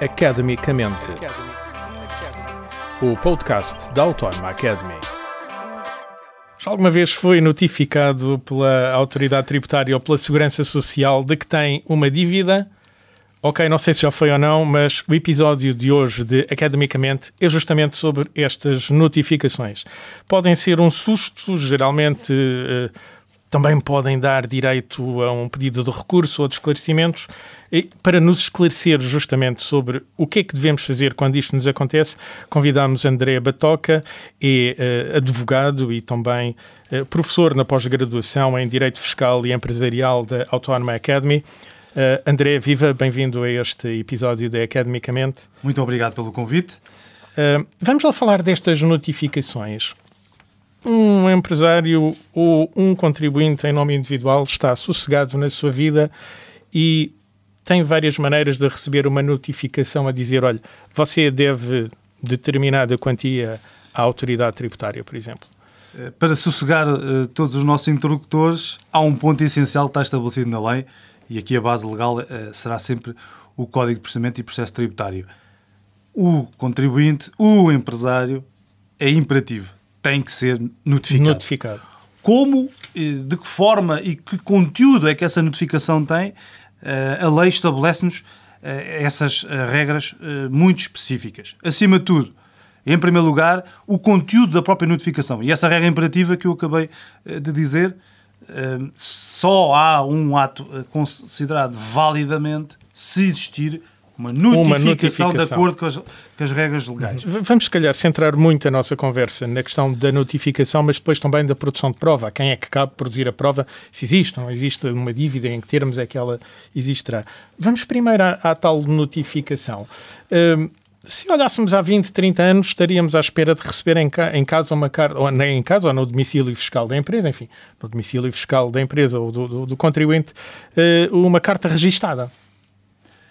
Academicamente. O podcast da Autónoma Academy. Já alguma vez foi notificado pela autoridade tributária ou pela segurança social de que tem uma dívida? Ok, não sei se já foi ou não, mas o episódio de hoje de Academicamente é justamente sobre estas notificações. Podem ser um susto, geralmente uh, também podem dar direito a um pedido de recurso ou de esclarecimentos. Para nos esclarecer justamente sobre o que é que devemos fazer quando isto nos acontece, convidamos André Batoca, é uh, advogado e também uh, professor na pós-graduação em Direito Fiscal e Empresarial da Autónoma Academy. Uh, André, viva, bem-vindo a este episódio da Academicamente. Muito obrigado pelo convite. Vamos lá falar destas notificações. Um empresário ou um contribuinte em nome individual está sossegado na sua vida e tem várias maneiras de receber uma notificação a dizer: olha, você deve determinada quantia à autoridade tributária, por exemplo. Eh, para sossegar uh, todos os nossos interlocutores, há um ponto essencial que está estabelecido na lei, e aqui a base legal uh, será sempre o Código de Procedimento e Processo Tributário. O contribuinte, o empresário, é imperativo, tem que ser notificado. Notificado. Como, de que forma e que conteúdo é que essa notificação tem, uh, a lei estabelece-nos uh, essas regras muito específicas. Acima de tudo, em primeiro lugar, o conteúdo da própria notificação. E essa regra imperativa que eu acabei de dizer só há um ato eh, considerado validamente se existir uma notificação, uma notificação, de acordo com as, com as, regras legais. Vamos, se calhar, centrar muito a nossa conversa na questão da notificação, mas depois também da produção de prova. Quem é que cabe produzir a prova? Se existe ou não existe uma dívida, em que termos é que ela existirá. Vamos primeiro à, à tal notificação. Uh, se olhássemos há 20, 30 anos, estaríamos à espera de receber em, ca em casa uma carta, ou nem em casa, ou no domicílio fiscal da empresa, enfim, no domicílio fiscal da empresa ou do, do, do contribuinte, uh, uma carta registada.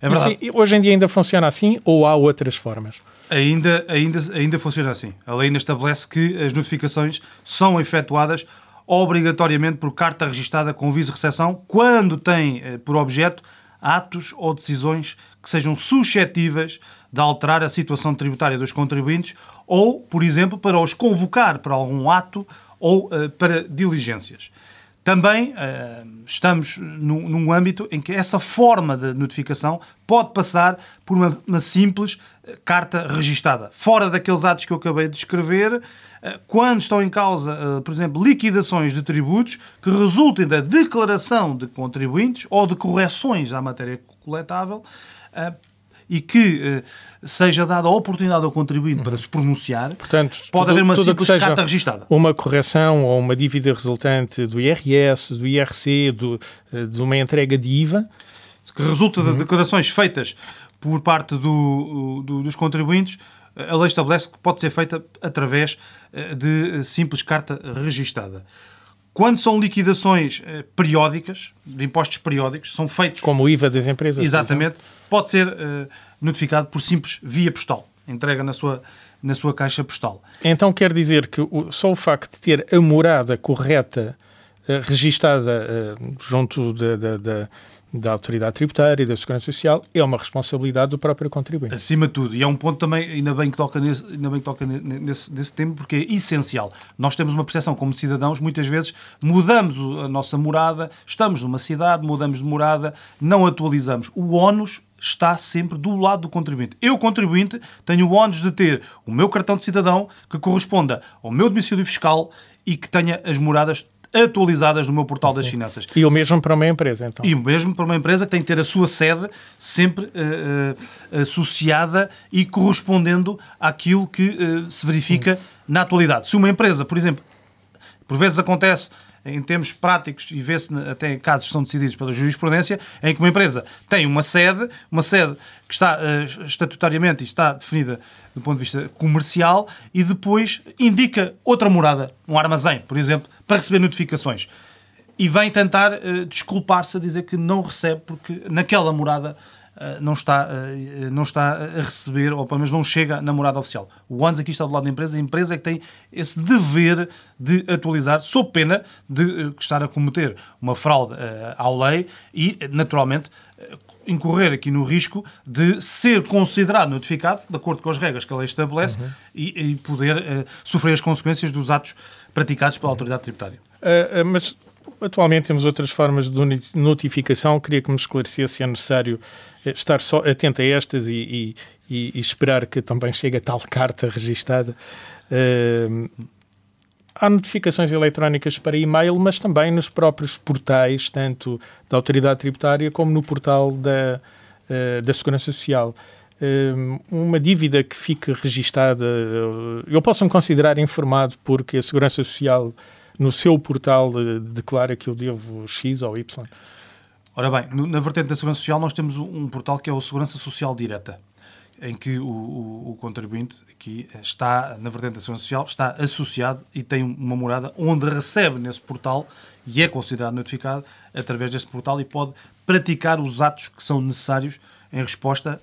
É verdade. Assim, hoje em dia ainda funciona assim ou há outras formas? Ainda, ainda, ainda funciona assim. A lei ainda estabelece que as notificações são efetuadas obrigatoriamente por carta registada com viso de recepção quando tem eh, por objeto atos ou decisões que sejam suscetíveis de alterar a situação tributária dos contribuintes ou, por exemplo, para os convocar para algum ato ou uh, para diligências. Também uh, estamos num, num, âmbito em que essa forma de notificação pode passar por uma, uma simples eh, carta registada. Fora daqueles atos que eu acabei de descrever, uh, quando estão em causa, por exemplo, liquidações de tributos que resultem da declaração de contribuintes ou de correções à matéria coletável, e que uh, seja dada a oportunidade ao contribuinte para se pronunciar, Portanto, pode tudo, haver uma simples carta registada. Uma correção ou uma dívida resultante do IRS, do IRC, do, uh, de uma entrega de IVA. Que resulta uhum. de declarações feitas por parte do, do, dos contribuintes, a lei estabelece que pode ser feita através eh, de simples carta registada. Quando são liquidações eh, periódicas, de impostos periódicos, são feitos. Como o IVA das empresas. Exatamente. Pode ser eh, notificado por simples via postal. Entrega na sua, na sua caixa postal. Então quer dizer que o, só o facto de ter a morada correta eh, registada eh, junto da. Da, da da autoridade tributária e da segurança social é uma responsabilidade do próprio contribuinte. Acima de tudo, e é um ponto também, ainda bem que toca nesse, ainda bem que toca nesse, nesse tema, porque é essencial. Nós temos uma percepção como cidadãos, muitas vezes mudamos a nossa morada, estamos numa cidade, mudamos de morada, não atualizamos. O ónus está sempre do lado do contribuinte. Eu, contribuinte, tenho o ónus de ter o meu cartão de cidadão que corresponda ao meu domicílio fiscal e que tenha as moradas atualizadas no meu portal das finanças. E o mesmo para uma empresa, então? E o mesmo para uma empresa que tem que ter a sua sede sempre uh, associada e correspondendo àquilo que uh, se verifica na atualidade. Se uma empresa, por exemplo, por vezes acontece em termos práticos, e vê-se até casos que são decididos pela jurisprudência, em que uma empresa tem uma sede, uma sede que está uh, estatutariamente está definida do ponto de vista comercial, e depois indica outra morada, um armazém, por exemplo, para receber notificações. E vem tentar uh, desculpar-se a dizer que não recebe porque naquela morada não, está, uh, não está a receber, ou pelo menos não chega na morada oficial. O ONS aqui está do lado da empresa, a empresa é que tem esse dever de atualizar, sob pena de estar a cometer uma fraude à lei e, naturalmente, incorrer aqui no risco de ser considerado notificado, de acordo com as regras que a lei estabelece, uhum. e, e, poder uh, sofrer as consequências dos atos praticados pela autoridade tributária. Uh, uh, mas atualmente temos outras formas de notificação. Queria que me esclarecesse se é necessário estar só atento a estas e, e, e esperar que também chegue a tal carta registada. Uh, há notificações eletrónicas para e-mail, mas também nos próprios portais, tanto da Autoridade Tributária como no portal da, uh, da Segurança Social. Uma dívida que fique registada, eu posso me considerar informado porque a Segurança Social no seu portal declara que eu devo X ou Y? Ora bem, na vertente da Segurança Social nós temos um portal que é o Segurança Social Direta em que o, o, o, contribuinte aqui está, na vertente da Segurança Social, está associado e tem uma morada onde recebe nesse portal e é considerado notificado através desse portal e pode praticar os atos que são necessários em resposta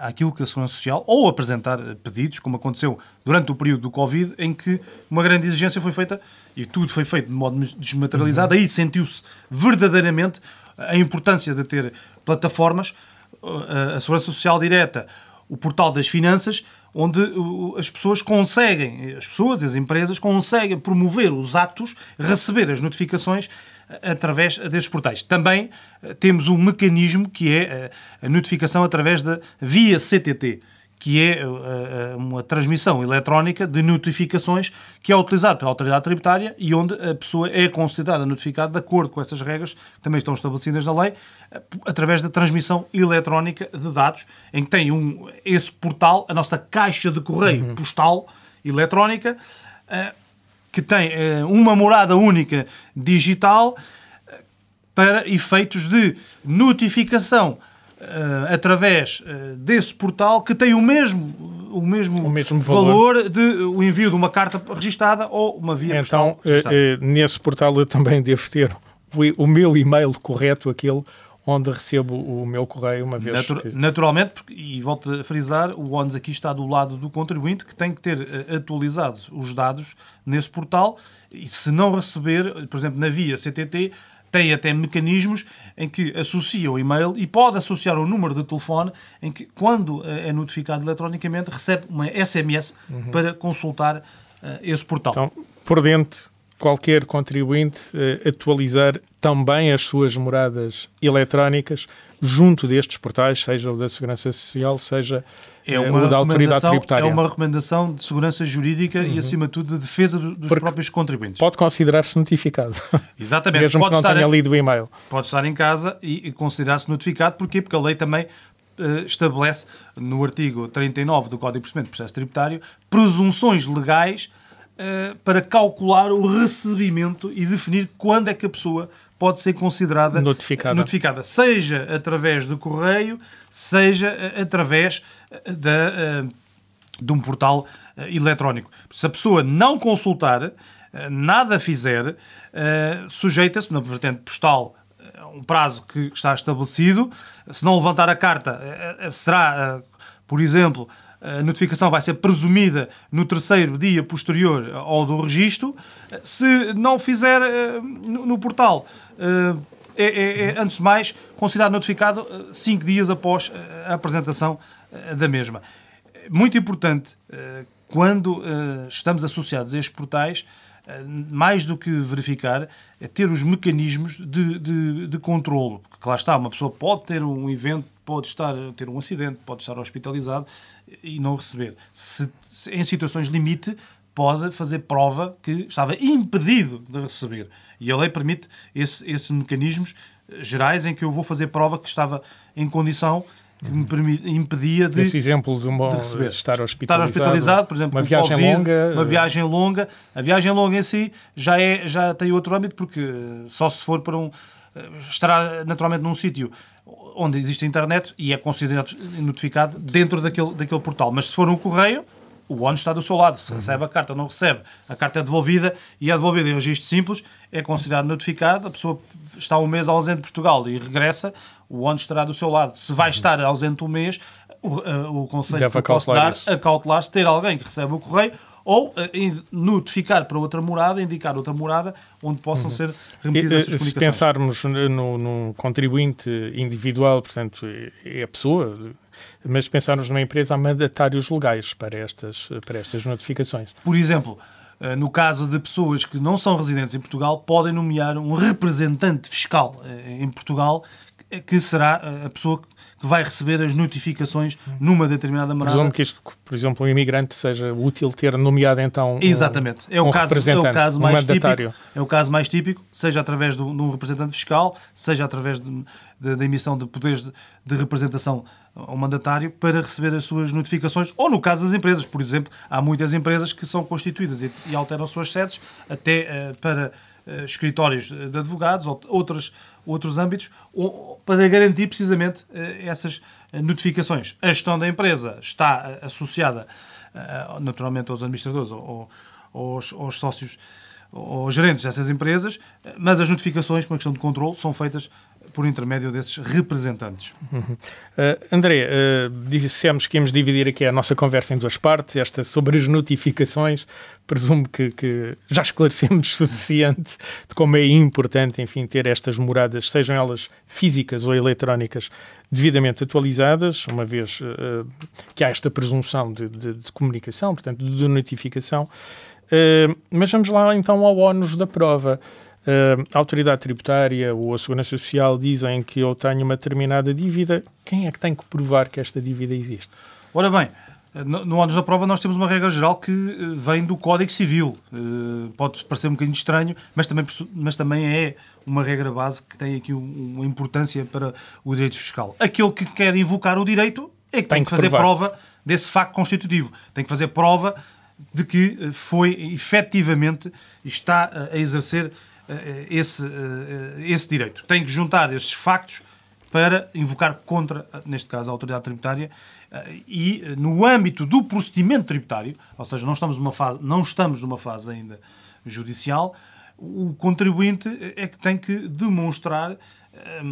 àquilo que a Segurança Social, ou apresentar pedidos, como aconteceu durante o período do Covid, em que uma grande exigência foi feita e tudo foi feito de modo desmaterializado, uhum. aí sentiu-se verdadeiramente a importância de ter plataformas, a Segurança Social direta, o portal das finanças, onde as pessoas conseguem, as pessoas, as empresas, conseguem promover os atos, receber as notificações através desses portais. Também eh, temos um mecanismo que é eh, a notificação através da via CTT que é uh, uma transmissão eletrónica de notificações que é utilizada pela autoridade tributária e onde a pessoa é considerada notificada de acordo com essas regras que também estão estabelecidas na lei, através da transmissão eletrónica de dados, em que tem um, esse portal, a nossa caixa de correio uhum. postal eletrónica, que tem uma morada única digital para efeitos de notificação uh, através uh, desse portal que tem o mesmo, o mesmo, o mesmo valor. valor. de o envio de uma carta registada ou uma via então, postal. Então, nesse portal eu também devo ter o, o meu e-mail correto, aquele onde recebo o meu correio uma vez Natur que... Naturalmente, porque, e volto a frisar, o ONS aqui está do lado do contribuinte que tem que ter uh, atualizados os dados nesse portal e se não receber, por exemplo, na via CTT, tem até mecanismos em que associa o e-mail e pode associar o número de telefone em que, quando eh, é notificado eletronicamente, recebe uma SMS uhum. para consultar uh, esse portal. Então, por dentro, qualquer contribuinte uh, atualizar também as suas moradas eletrónicas junto destes portais, seja o da Segurança Social, seja é uma o da Autoridade Tributária. É uma recomendação de segurança jurídica uhum. e, acima de tudo, de defesa dos Porque próprios contribuintes. Pode considerar-se notificado. Exatamente. Mesmo pode que não tenha em, lido o e-mail. Pode estar em casa e, e considerar-se notificado. Porquê? Porque a lei também uh, estabelece, no artigo 39 do Código de Procedimento de Processo Tributário, presunções legais uh, para calcular o recebimento e definir quando é que a pessoa pode ser considerada notificada. notificada, seja através do correio, seja eh, através eh, da, uh, de um portal uh, eletrónico. Se a pessoa não consultar, nada fizer, sujeita-se na vertente postal um prazo que está estabelecido. Se não levantar a carta, será, por exemplo, a notificação vai ser presumida no terceiro dia posterior ao do registro. Se não fizer uh, no, portal, uh, é, é, é, antes de mais, considerado notificado uh, cinco dias após a apresentação da mesma. Muito importante, quando estamos associados a estes portais, mais do que verificar, é ter os mecanismos de, de, de controlo. Porque lá está, uma pessoa pode ter um evento, pode estar ter um acidente, pode estar hospitalizado e não receber. Se, se, em situações limite, pode fazer prova que estava impedido de receber. E a lei permite esse, esses mecanismos gerais em que eu vou fazer prova que estava em condição que me impedia de, Esse exemplo de, uma, de receber. estar hospitalizado, estar hospitalizado, por exemplo, uma viagem COVID, longa, uma viagem longa. A viagem longa em si já é já tem outro âmbito porque só se for para um eh, estará naturalmente num sítio onde existe a internet e é considerado notificado dentro daquele, daquele portal. Mas se for um correio, o ONU está do seu lado. Se recebe a carta, não recebe, a carta é devolvida e é devolvida em registro simples, é considerado notificado. A pessoa está um mês ausente de Portugal e regressa, o ONU estará do seu lado. Se vai estar ausente um mês, o, uh, o conselho Deve que eu posso dar, isso. acautelar-se, ter alguém que recebe o correio ou in- notificar para outra morada, indicar outra morada onde possam ser E, remetidas eh, essas Se pensarmos no, no contribuinte individual, portanto, é a pessoa, mas pensarmos numa empresa, há mandatários legais para estas, para estas notificações. Por exemplo, eh, no caso de pessoas que não são residentes em Portugal, podem nomear um representante fiscal eh, em Portugal, eh, que será a pessoa que vai receber as notificações numa determinada morada. Presumo que isto, por exemplo, um imigrante seja útil ter nomeado então um- Exatamente. É o, um caso, é o representante, caso um mais mandatário. típico. É o caso mais típico, seja através de um um representante fiscal, seja através da emissão de poderes de, de representação ao mandatário para receber as suas notificações, ou no caso das empresas, por exemplo, há muitas empresas que são constituídas e, e alteram suas sedes até eh, para escritórios de advogados ou outros, âmbitos, para garantir precisamente eh, essas eh, notificações. A gestão da empresa está eh, associada eh, naturalmente aos administradores ou, aos, aos sócios ou gerentes dessas empresas, eh, mas as notificações, por uma questão de controle, são feitas por intermédio desses representantes. Uh, André, uh, dissemos que íamos dividir aqui a nossa conversa em duas partes, esta sobre as notificações. Presumo que, que já esclarecemos suficiente de como é importante, enfim, ter estas moradas, sejam elas físicas ou eletrónicas, devidamente atualizadas, uma vez uh, que há esta presunção de, de- de comunicação, portanto, de notificação. Uh, mas vamos lá então ao ónus da prova. Uh, a autoridade tributária ou a segurança social dizem que eu tenho uma determinada dívida. Quem é que tem que provar que esta dívida existe? Ora bem, no, ônus da prova nós temos uma regra geral que eh, vem do Código Civil. Eh, Pode parecer um bocadinho estranho, mas também, mas também é uma regra base que tem aqui um- uma importância para o direito fiscal. Aquele que quer invocar o direito é que tem, Tem que fazer provar. prova desse facto constitutivo. Tem que fazer prova de que eh, foi efetivamente está eh, a exercer eh, esse, eh, esse direito. Tem que juntar estes factos para invocar contra, neste caso, a autoridade tributária eh, e eh, no âmbito do procedimento tributário, ou seja, não estamos numa fase, não estamos numa fase ainda judicial, o contribuinte é que tem que demonstrar eh,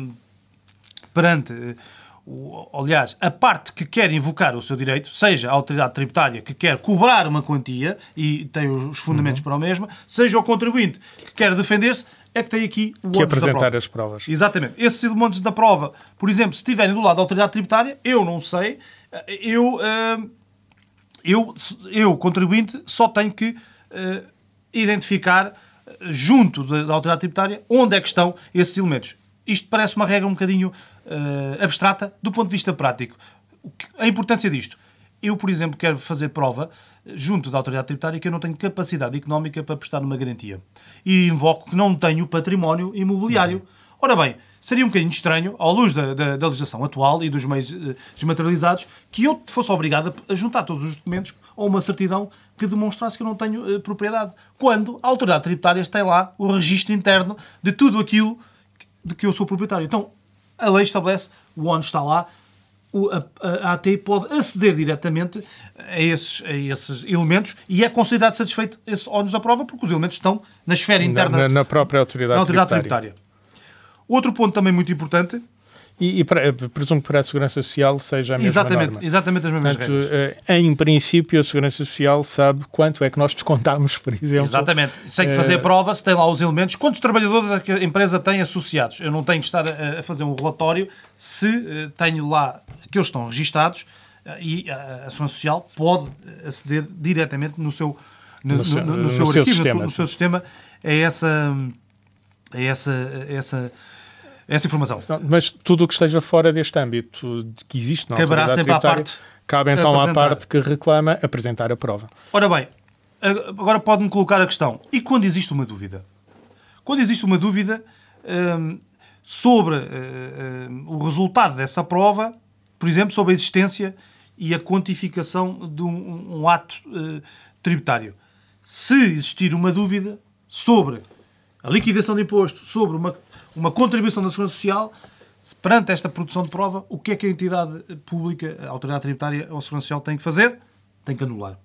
perante, eh, o- aliás, a parte que quer invocar o seu direito, seja a autoridade tributária que quer cobrar uma quantia e tem os fundamentos para o mesmo, seja o contribuinte que quer defender-se, é que tem aqui o Que apresentar as provas. Exatamente. Esses elementos da prova, por exemplo, se estiverem do lado da autoridade tributária, eu não sei, eu, eh, eu, eu contribuinte, só tenho que eh, identificar eh, junto da, da autoridade tributária onde é que estão esses elementos. Isto parece uma regra um bocadinho eh, abstrata do ponto de vista prático. A importância disto. Eu, por exemplo, quero fazer prova eh, junto da autoridade tributária que eu não tenho capacidade económica para prestar uma garantia. E invoco que não tenho património imobiliário. Ora bem, seria um bocadinho estranho, à luz da, da- da legislação atual e dos meios eh, desmaterializados, que eu fosse obrigado a juntar todos os documentos a uma certidão que demonstrasse que eu não tenho eh, propriedade. Quando a autoridade tributária tem lá o registro interno de tudo aquilo de que eu sou proprietário. Então, a lei estabelece, o ONU está lá, o- a, AT pode aceder diretamente a esses, a esses elementos e é considerado satisfeito esse ónus da prova porque os elementos estão na esfera Na, interna na- na própria autoridade, da autoridade tributária. tributária. Outro ponto também muito importante, E, e para, presumo que para a Segurança Social seja a mesma exatamente, norma. exatamente as mesmas Portanto, regras. eh, em princípio, a Segurança Social sabe quanto é que nós descontamos, por exemplo. Exatamente. Sei que fazer eh, prova, se tem lá os elementos. Quantos trabalhadores é a empresa tem associados? Eu não tenho que estar a, a fazer um relatório se eh, tenho lá que eles estão registados eh, e a, a Segurança Social pode aceder diretamente no seu, no, No seu- no- no seu seu arquivo, sistema, no, seu, sistema, é essa, é essa, é essa, essa informação. Mas tudo o que esteja fora deste âmbito de que existe na Caberá sempre à parte cabe então à parte que reclama apresentar a prova. Ora bem, agora pode-me colocar a questão. E quando existe uma dúvida? Quando existe uma dúvida hum, sobre hum, hum, o resultado dessa prova, por exemplo, sobre a existência e a quantificação de um, um ato eh, tributário. Se existir uma dúvida sobre a liquidação de imposto, sobre uma, uma contribuição da Segurança Social, perante esta produção de prova, o que é que a entidade pública, a autoridade tributária ou a Segurança Social tem que fazer? Tem que anular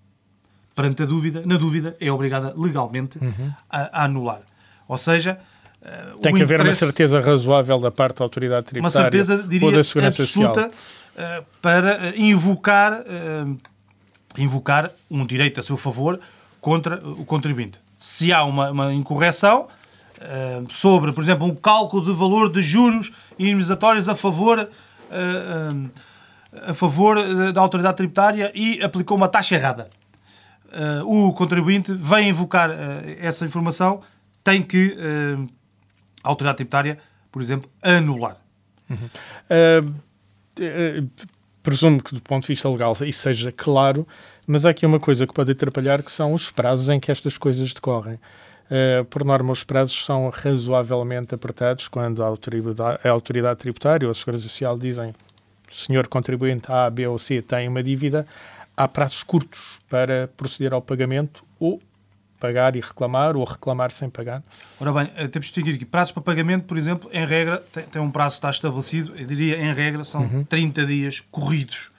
perante a dúvida, na dúvida, é obrigada legalmente a, a anular. Ou seja, Tem que haver uma certeza razoável da parte da autoridade tributária uma certeza, diria, ou da segurança absoluta, social. Uh, para invocar, uh, invocar um direito a seu favor contra o contribuinte. Se há uma, uma incorreção sobre, por exemplo, um cálculo de valor de juros indemnizatórios a favor, a favor da autoridade tributária e aplicou uma taxa errada. o contribuinte vem invocar essa informação, tem que a autoridade tributária, por exemplo, anular. Uhum. Uh, uh, presumo que do ponto de vista legal isso seja claro, mas há aqui uma coisa que pode atrapalhar, que são os prazos em que estas coisas decorrem. Uh, por norma, os prazos são razoavelmente apertados quando a autoridade, a autoridade tributária ou a Segurança Social dizem o senhor contribuinte A, B ou C tem uma dívida, há prazos curtos para proceder ao pagamento ou pagar e reclamar ou reclamar sem pagar? Ora bem, eh, temos de distinguir aqui. Prazos para pagamento, por exemplo, em regra, tem, tem um prazo que está estabelecido, eu diria em regra, são uhum. 30 dias corridos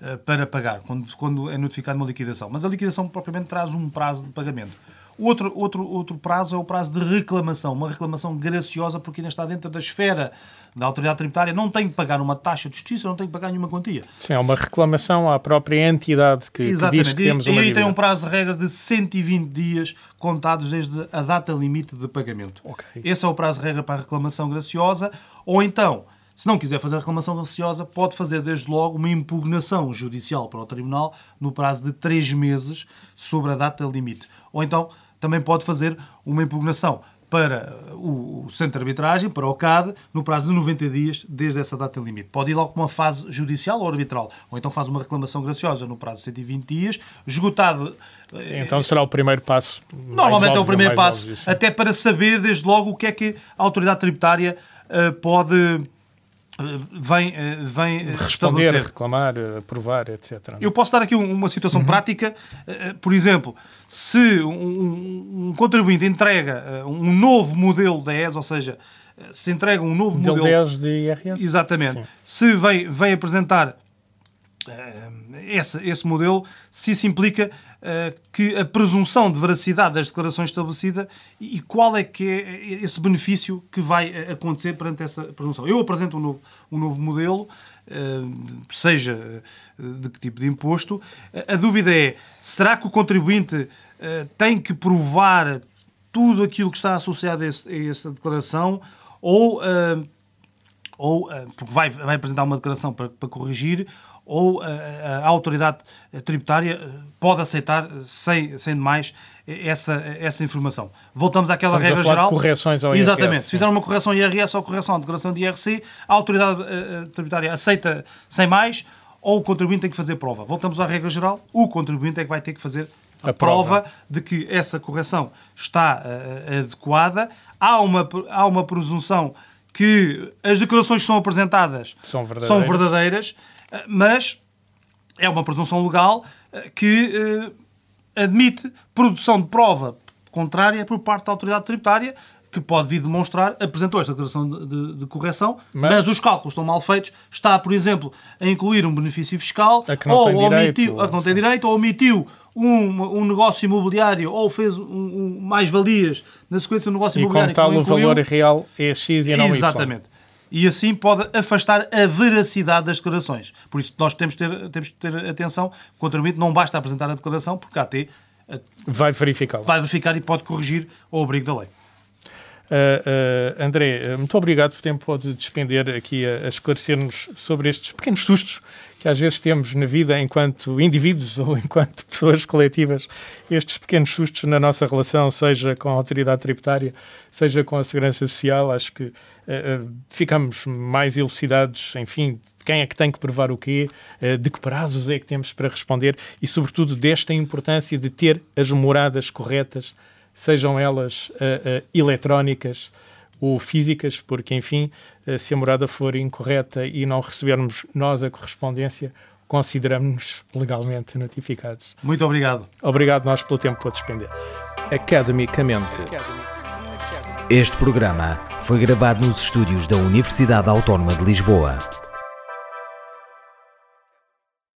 uh, para pagar, quando, quando é notificado uma liquidação. Mas a liquidação propriamente traz um prazo de pagamento. Outro, outro, outro prazo é o prazo de reclamação, uma reclamação graciosa, porque ainda está dentro da esfera da autoridade tributária, não tem que pagar uma taxa de justiça, não tem que pagar nenhuma quantia. Sim, é uma reclamação à própria entidade que, que diz que temos uma E aí tem um prazo de regra de 120 dias contados desde a data limite de pagamento. Okay. Esse é o prazo de regra para a reclamação graciosa, ou então... Se não quiser fazer a reclamação graciosa, pode fazer desde logo uma impugnação judicial para o Tribunal no prazo de três meses sobre a data limite. Ou então também pode fazer uma impugnação para o centro de arbitragem, para o CAD, no prazo de 90 dias desde essa data limite. Pode ir logo para uma fase judicial ou arbitral, ou então faz uma reclamação graciosa no prazo de 120 dias, esgotado. Eh, então será o primeiro passo. Normalmente óbvio, é o primeiro passo, óbvio, até para saber desde logo o que é que a autoridade tributária uh, pode vem, eh, vem eh, responder, reclamar, aprovar, etc. Eu posso dar aqui uma situação uhum. prática. Eh, por exemplo, se um, um contribuinte entrega um novo modelo da ES, ou seja, se entrega um novo modelo, modelo 10 de IRS. Exatamente. Sim. Se vem, vem apresentar esse, esse modelo, se isso implica uh, que a presunção de veracidade das declarações estabelecida e, e, qual é que é esse benefício que vai eh, acontecer perante essa presunção. Eu apresento um novo, um novo modelo, uh, seja de que tipo de imposto. A dúvida é, será que o contribuinte uh, tem que provar tudo aquilo que está associado a, esse, a essa declaração ou ou porque vai, vai apresentar uma declaração para, para corrigir, ou a, a, autoridade tributária pode aceitar sem, sem demais essa, essa informação. Voltamos àquela Estamos regra geral. Correções ao Exatamente. IRS, se fizer uma correção IRS ou correção de declaração de IRC, a autoridade uh, tributária aceita sem mais ou o contribuinte tem que fazer prova. Voltamos à regra geral. O contribuinte é que vai ter que fazer a, a prova. prova. de que essa correção está uh, adequada. Há uma, há uma presunção que as declarações que são apresentadas são verdadeiras, são verdadeiras mas é uma presunção legal eh, que eh, admite produção de prova contrária por parte da autoridade tributária que pode vir demonstrar, apresentou esta declaração de, de, de correção, mas, mas, os cálculos estão mal feitos, está, por exemplo, a incluir um benefício fiscal, ou omitiu, direito, a que não tem direito, ou omitiu um, um negócio imobiliário, ou fez um, um mais-valias na sequência do negócio e imobiliário. E com tal o valor real é X e não Y. E assim pode afastar a veracidade das declarações. Por isso nós temos de ter, temos ter atenção, o contribuinte não basta apresentar a declaração, porque a AT vai verificar vai verificar e pode corrigir o abrigo da lei. Uh, uh, André, muito obrigado por tempo pode despender aqui a, a esclarecer-nos sobre estes pequenos sustos que às vezes temos na vida enquanto indivíduos ou enquanto pessoas coletivas, estes pequenos sustos na nossa relação, seja com a autoridade tributária, seja com a segurança social, acho que uh, uh, ficamos mais elucidados, enfim, quem é que tem que provar o quê, uh, de que prazos é que temos para responder e, sobretudo, desta importância de ter as moradas corretas, sejam elas eletrónicas, ou físicas, porque, enfim, eh, se a morada for incorreta e não recebermos nós a correspondência, consideramos-nos legalmente notificados. Muito obrigado. Obrigado nós pelo tempo que despender. Academicamente. Este programa foi gravado nos estúdios da Universidade Autónoma de Lisboa.